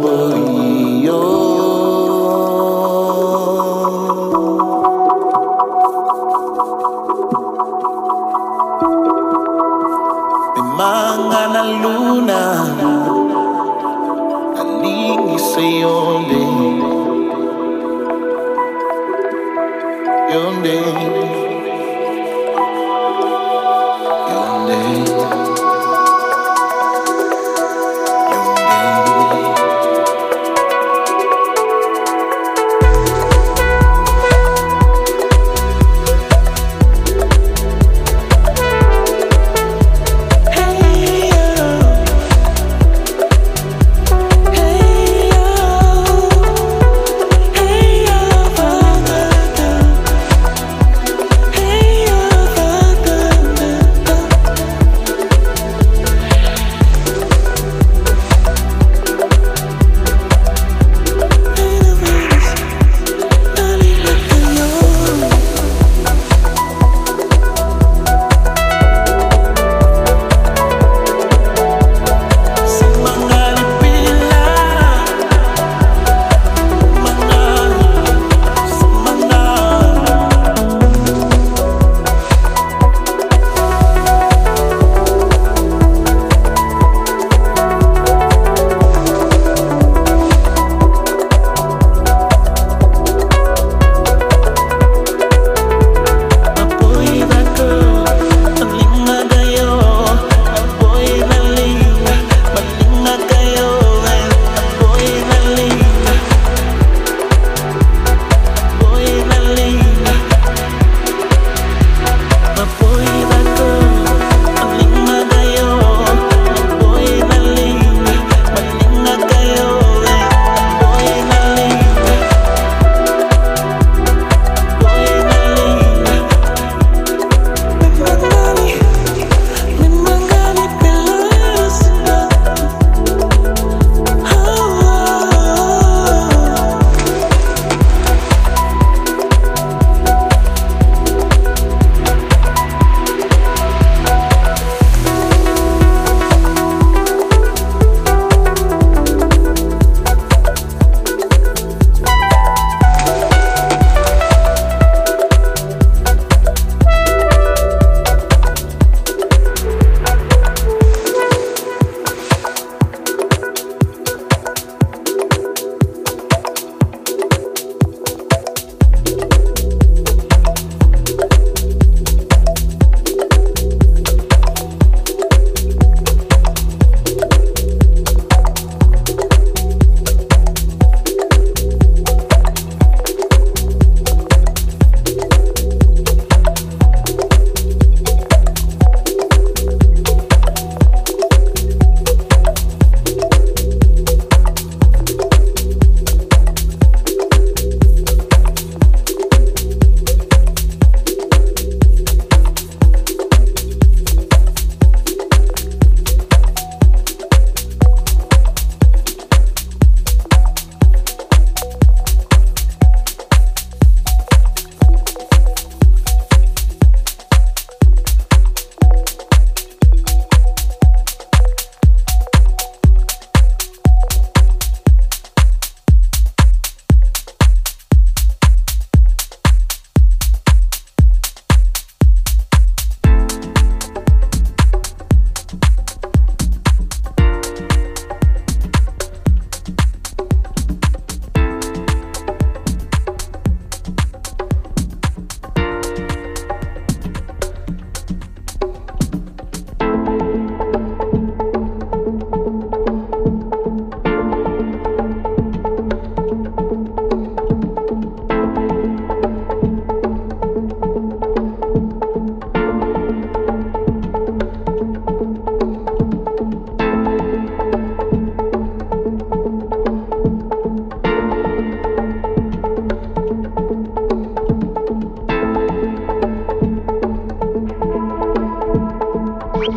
believe. Hey,